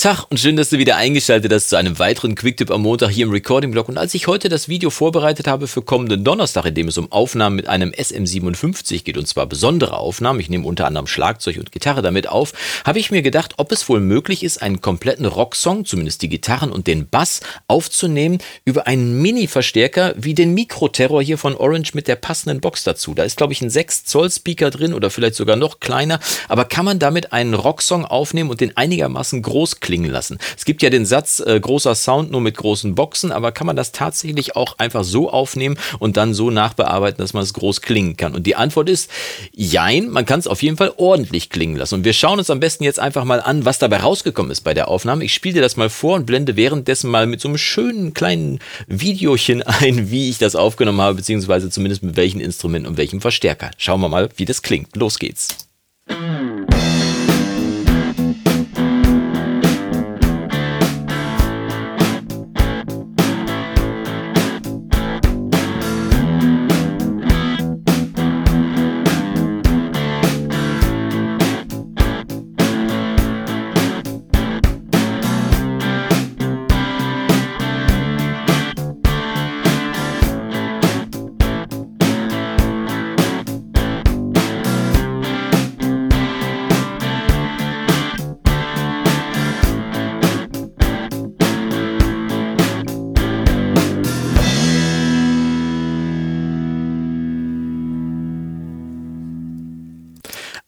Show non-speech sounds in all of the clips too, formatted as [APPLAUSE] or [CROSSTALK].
Tag und schön, dass du wieder eingeschaltet hast zu einem weiteren Quicktip am Montag hier im Recording-Blog. Und als ich heute das Video vorbereitet habe für kommenden Donnerstag, in dem es um Aufnahmen mit einem SM57 geht, und zwar besondere Aufnahmen, ich nehme unter anderem Schlagzeug und Gitarre damit auf, habe ich mir gedacht, ob es wohl möglich ist, einen kompletten Rocksong, zumindest die Gitarren und den Bass, aufzunehmen über einen Mini-Verstärker wie den Mikro-Terror hier von Orange mit der passenden Box dazu. Da ist, glaube ich, ein 6-Zoll-Speaker drin oder vielleicht sogar noch kleiner. Aber kann man damit einen Rocksong aufnehmen und den einigermaßen groß klingen lassen. Es gibt ja den Satz, äh, großer Sound nur mit großen Boxen, aber kann man das tatsächlich auch einfach so aufnehmen und dann so nachbearbeiten, dass man es groß klingen kann? Und die Antwort ist, jein, man kann es auf jeden Fall ordentlich klingen lassen. Und wir schauen uns am besten jetzt einfach mal an, was dabei rausgekommen ist bei der Aufnahme. Ich spiele dir das mal vor und blende währenddessen mal mit so einem schönen kleinen Videochen [LAUGHS] ein, wie ich das aufgenommen habe, beziehungsweise zumindest mit welchen Instrumenten und welchem Verstärker. Schauen wir mal, wie das klingt. Los geht's.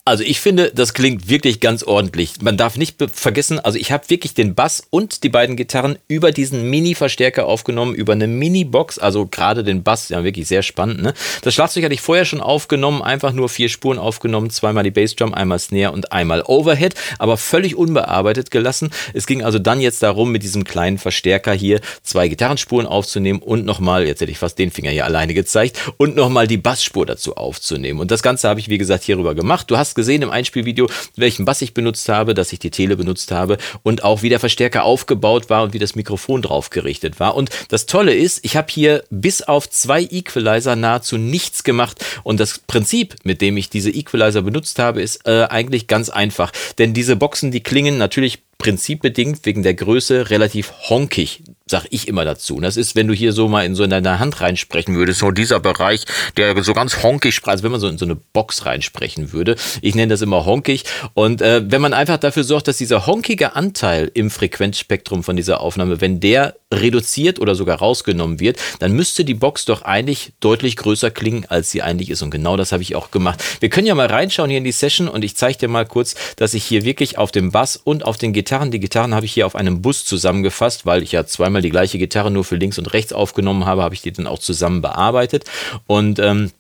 Also ich finde, das klingt wirklich ganz ordentlich. Man darf nicht vergessen, also ich habe wirklich den Bass und die beiden Gitarren über diesen Mini-Verstärker aufgenommen, über eine Mini-Box, also gerade den Bass, ja wirklich sehr spannend. Ne? Das Schlagzeug hatte ich vorher schon aufgenommen, einfach nur vier Spuren aufgenommen, zweimal die Bassdrum, einmal Snare und einmal Overhead, aber völlig unbearbeitet gelassen. Es ging also dann jetzt darum, mit diesem kleinen Verstärker hier zwei Gitarrenspuren aufzunehmen und nochmal, jetzt hätte ich fast den Finger hier alleine gezeigt, und nochmal die Bassspur dazu aufzunehmen. Und das Ganze habe ich, wie gesagt, hierüber gemacht. Du hast hast gesehen im Einspielvideo, welchen Bass ich benutzt habe, dass ich die Tele benutzt habe und auch wie der Verstärker aufgebaut war und wie das Mikrofon drauf gerichtet war. Und das Tolle ist, ich habe hier bis auf zwei Equalizer nahezu nichts gemacht und das Prinzip, mit dem ich diese Equalizer benutzt habe, ist äh, eigentlich ganz einfach. Denn diese Boxen, die klingen natürlich prinzipbedingt wegen der Größe relativ honkig sag ich immer dazu. Und das ist, wenn du hier so mal in so in deine Hand reinsprechen würdest, so dieser Bereich, der so ganz honkig spricht, als wenn man so in so eine Box reinsprechen würde. Ich nenne das immer honkig. Und äh, wenn man einfach dafür sorgt, dass dieser honkige Anteil im Frequenzspektrum von dieser Aufnahme, wenn der reduziert oder sogar rausgenommen wird, dann müsste die Box doch eigentlich deutlich größer klingen, als sie eigentlich ist. Und genau das habe ich auch gemacht. Wir können ja mal reinschauen hier in die Session und ich zeige dir mal kurz, dass ich hier wirklich auf dem Bass und auf den Gitarren, die Gitarren habe ich hier auf einem Bus zusammengefasst, weil ich ja zweimal die gleiche Gitarre nur für links und rechts aufgenommen habe, habe ich die dann auch zusammen bearbeitet. Und ähm,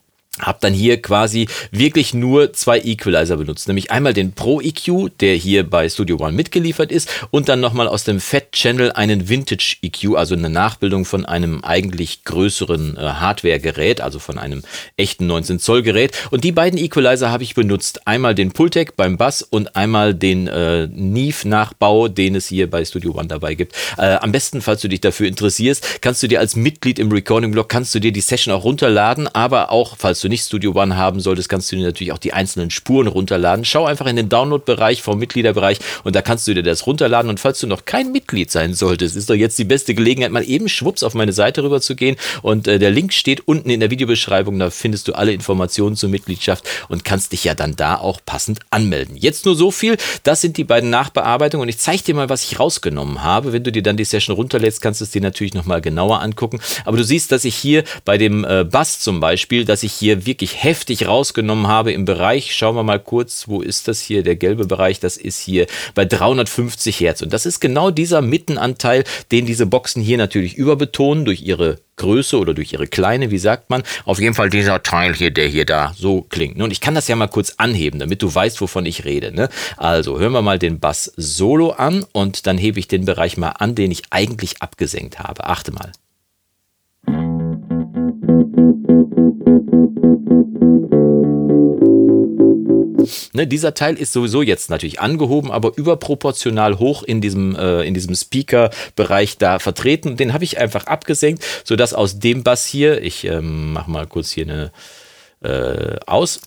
habe dann hier quasi wirklich nur zwei Equalizer benutzt, nämlich einmal den Pro EQ, der hier bei Studio One mitgeliefert ist und dann nochmal aus dem Fat Channel einen Vintage EQ, also eine Nachbildung von einem eigentlich größeren äh, Hardware-Gerät, also von einem echten 19 Zoll Gerät und die beiden Equalizer habe ich benutzt, einmal den Pultec beim Bass und einmal den äh, Neve Nachbau, den es hier bei Studio One dabei gibt. Äh, am besten, falls du dich dafür interessierst, kannst du dir als Mitglied im Recording Blog kannst du dir die Session auch runterladen, aber auch falls du nicht Studio One haben solltest, kannst du dir natürlich auch die einzelnen Spuren runterladen. Schau einfach in den Download-Bereich vom Mitgliederbereich und da kannst du dir das runterladen. Und falls du noch kein Mitglied sein solltest, ist doch jetzt die beste Gelegenheit, mal eben schwupps auf meine Seite rüber zu gehen. Und äh, der Link steht unten in der Videobeschreibung. Da findest du alle Informationen zur Mitgliedschaft und kannst dich ja dann da auch passend anmelden. Jetzt nur so viel. Das sind die beiden Nachbearbeitungen und ich zeige dir mal, was ich rausgenommen habe. Wenn du dir dann die Session runterlädst, kannst du es dir natürlich nochmal genauer angucken. Aber du siehst, dass ich hier bei dem äh, Bass zum Beispiel, dass ich hier wirklich heftig rausgenommen habe im Bereich, schauen wir mal kurz, wo ist das hier, der gelbe Bereich, das ist hier bei 350 Hertz. Und das ist genau dieser Mittenanteil, den diese Boxen hier natürlich überbetonen durch ihre Größe oder durch ihre Kleine, wie sagt man. Auf jeden Fall dieser Teil hier, der hier da so klingt. Und ich kann das ja mal kurz anheben, damit du weißt, wovon ich rede. Ne? Also hören wir mal den Bass Solo an und dann hebe ich den Bereich mal an, den ich eigentlich abgesenkt habe. Achte mal. Ne, dieser Teil ist sowieso jetzt natürlich angehoben, aber überproportional hoch in diesem, äh, in diesem Speaker-Bereich da vertreten. Den habe ich einfach abgesenkt, sodass aus dem Bass hier, ich ähm, mache mal kurz hier eine äh, aus,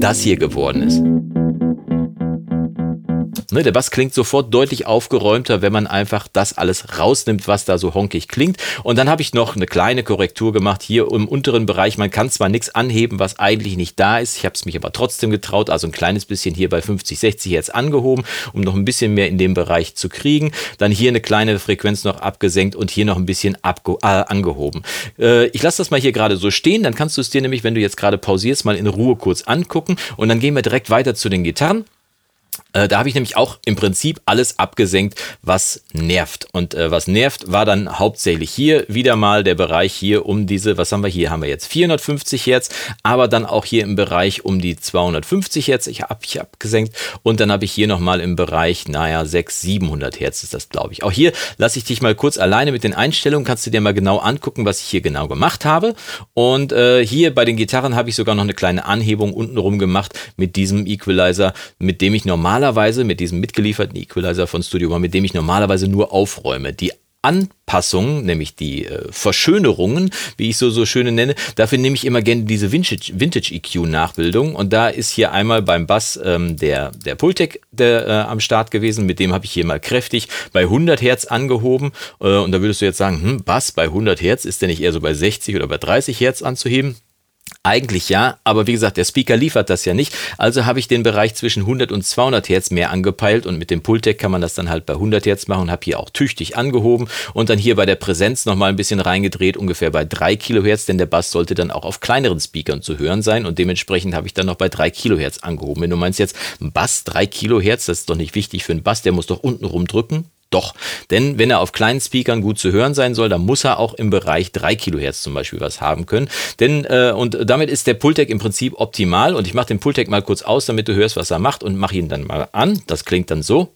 das hier geworden ist. Ne, der Bass klingt sofort deutlich aufgeräumter, wenn man einfach das alles rausnimmt, was da so honkig klingt. Und dann habe ich noch eine kleine Korrektur gemacht hier im unteren Bereich. Man kann zwar nichts anheben, was eigentlich nicht da ist. Ich habe es mich aber trotzdem getraut, also ein kleines bisschen hier bei 50, 60 Hertz angehoben, um noch ein bisschen mehr in dem Bereich zu kriegen. Dann hier eine kleine Frequenz noch abgesenkt und hier noch ein bisschen äh, angehoben. Äh, ich lasse das mal hier gerade so stehen, dann kannst du es dir nämlich, wenn du jetzt gerade pausierst, mal in Ruhe kurz angucken und dann gehen wir direkt weiter zu den Gitarren. Äh, da habe ich nämlich auch im Prinzip alles abgesenkt, was nervt. Und äh, was nervt, war dann hauptsächlich hier wieder mal der Bereich hier um diese, was haben wir hier? Haben wir jetzt 450 Hertz, aber dann auch hier im Bereich um die 250 Hertz. Ich habe ich abgesenkt und dann habe ich hier nochmal im Bereich, naja, 600, 700 Hertz ist das, glaube ich. Auch hier lasse ich dich mal kurz alleine mit den Einstellungen. Kannst du dir mal genau angucken, was ich hier genau gemacht habe. Und äh, hier bei den Gitarren habe ich sogar noch eine kleine Anhebung untenrum gemacht mit diesem Equalizer, mit dem ich normal normalerweise mit diesem mitgelieferten Equalizer von Studio One, mit dem ich normalerweise nur aufräume. Die Anpassungen, nämlich die äh, Verschönerungen, wie ich so so schöne nenne, dafür nehme ich immer gerne diese Vintage, Vintage Nachbildung und da ist hier einmal beim Bass ähm, der der Pultec der, äh, am Start gewesen, mit dem habe ich hier mal kräftig bei 100 Hertz angehoben äh, und da würdest du jetzt sagen, hm, Bass bei 100 Hertz ist der nicht eher so bei 60 oder bei 30 Hertz anzuheben? Eigentlich ja, aber wie gesagt, der Speaker liefert das ja nicht. Also habe ich den Bereich zwischen 100 und 200 Hertz mehr angepeilt und mit dem Pultec kann man das dann halt bei 100 Hertz machen und habe hier auch tüchtig angehoben und dann hier bei der Präsenz nochmal ein bisschen reingedreht, ungefähr bei 3 Kilohertz, denn der Bass sollte dann auch auf kleineren Speakern zu hören sein und dementsprechend habe ich dann noch bei 3 Kilohertz angehoben. Wenn du meinst jetzt, Bass 3 Kilohertz, das ist doch nicht wichtig für einen Bass, der muss doch unten rum drücken. Doch, denn wenn er auf kleinen Speakern gut zu hören sein soll, dann muss er auch im Bereich 3 Kilohertz zum Beispiel was haben können. Denn, äh, und damit ist der Pultec im Prinzip optimal. Und ich mache den Pultec mal kurz aus, damit du hörst, was er macht und mache ihn dann mal an. Das klingt dann so.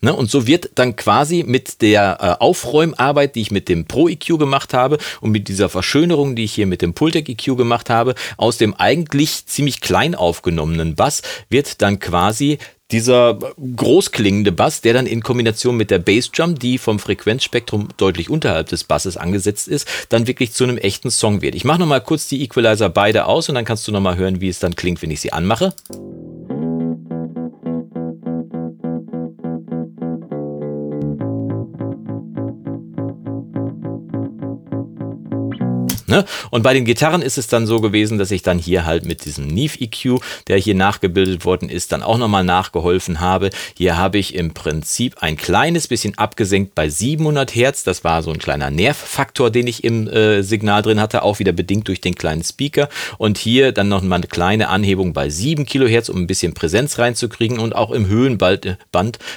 Ne? Und so wird dann quasi mit der äh, Aufräumarbeit, die ich mit dem Pro EQ gemacht habe und mit dieser Verschönerung, die ich hier mit dem Pultec EQ gemacht habe, aus dem eigentlich ziemlich klein aufgenommenen Bass wird dann quasi dieser großklingende Bass, der dann in Kombination mit der Bassdrum, die vom Frequenzspektrum deutlich unterhalb des Basses angesetzt ist, dann wirklich zu einem echten Song wird. Ich mache nochmal kurz die Equalizer beide aus und dann kannst du nochmal hören, wie es dann klingt, wenn ich sie anmache. Ne? Und bei den Gitarren ist es dann so gewesen, dass ich dann hier halt mit diesem Neve EQ, der hier nachgebildet worden ist, dann auch nochmal nachgeholfen habe. Hier habe ich im Prinzip ein kleines bisschen abgesenkt bei 700 Hertz. Das war so ein kleiner Nervfaktor, den ich im äh, Signal drin hatte, auch wieder bedingt durch den kleinen Speaker. Und hier dann noch mal eine kleine Anhebung bei 7 Kilohertz, um ein bisschen Präsenz reinzukriegen und auch im Höhenband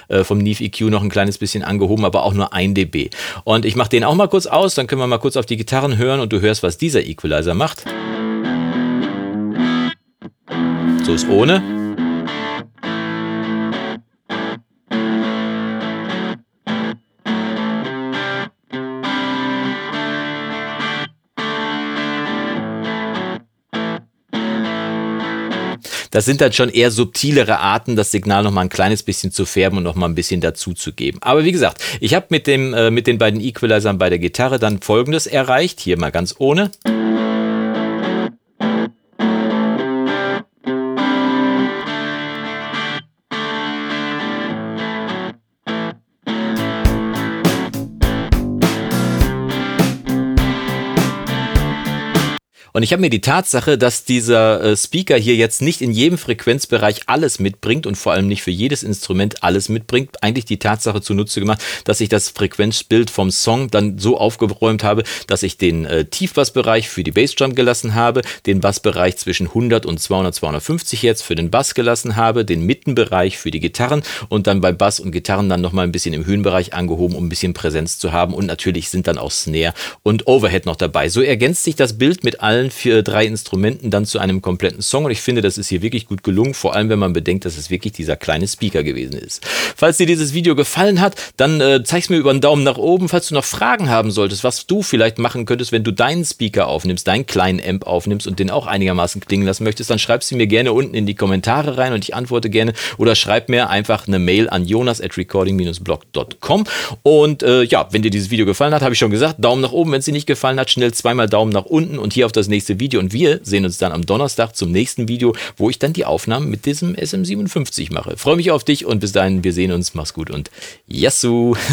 äh, vom Neve EQ noch ein kleines bisschen angehoben, aber auch nur 1 dB. Und ich mache den auch mal kurz aus, dann können wir mal kurz auf die Gitarren hören und du hörst, was dieser Equalizer macht. So ist ohne. Das sind dann schon eher subtilere Arten, das Signal noch mal ein kleines bisschen zu färben und noch mal ein bisschen dazu zu geben. Aber wie gesagt, ich habe mit, äh, mit den beiden Equalizern bei der Gitarre dann folgendes erreicht. Hier mal ganz ohne. Und ich habe mir die Tatsache, dass dieser äh, Speaker hier jetzt nicht in jedem Frequenzbereich alles mitbringt und vor allem nicht für jedes Instrument alles mitbringt, eigentlich die Tatsache zunutze gemacht, dass ich das Frequenzbild vom Song dann so aufgeräumt habe, dass ich den äh, Tiefbassbereich für die Bassdrum gelassen habe, den Bassbereich zwischen 100 und 200, 250 Hertz für den Bass gelassen habe, den Mittenbereich für die Gitarren und dann bei Bass und Gitarren dann nochmal ein bisschen im Höhenbereich angehoben, um ein bisschen Präsenz zu haben und natürlich sind dann auch Snare und Overhead noch dabei. So ergänzt sich das Bild mit allen allen vier, drei Instrumenten dann zu einem kompletten Song. Und ich finde, das ist hier wirklich gut gelungen, vor allem wenn man bedenkt, dass es wirklich dieser kleine Speaker gewesen ist. Falls dir dieses Video gefallen hat, dann äh, zeig's mir über einen Daumen nach oben. Falls du noch Fragen haben solltest, was du vielleicht machen könntest, wenn du deinen Speaker aufnimmst, deinen kleinen Amp aufnimmst und den auch einigermaßen klingen lassen möchtest, dann schreib sie mir gerne unten in die Kommentare rein und ich antworte gerne oder schreib mir einfach eine Mail an jonas at recording-blog.com und äh, ja, wenn dir dieses Video gefallen hat, habe ich schon gesagt, Daumen nach oben, wenn es dir nicht gefallen hat, schnell zweimal Daumen nach unten und hier auf das nächste Video und wir sehen uns dann am Donnerstag zum nächsten Video, wo ich dann die Aufnahmen mit diesem SM57 mache. Freue mich auf dich und bis dahin, wir sehen uns, mach's gut und Yassou! [LAUGHS]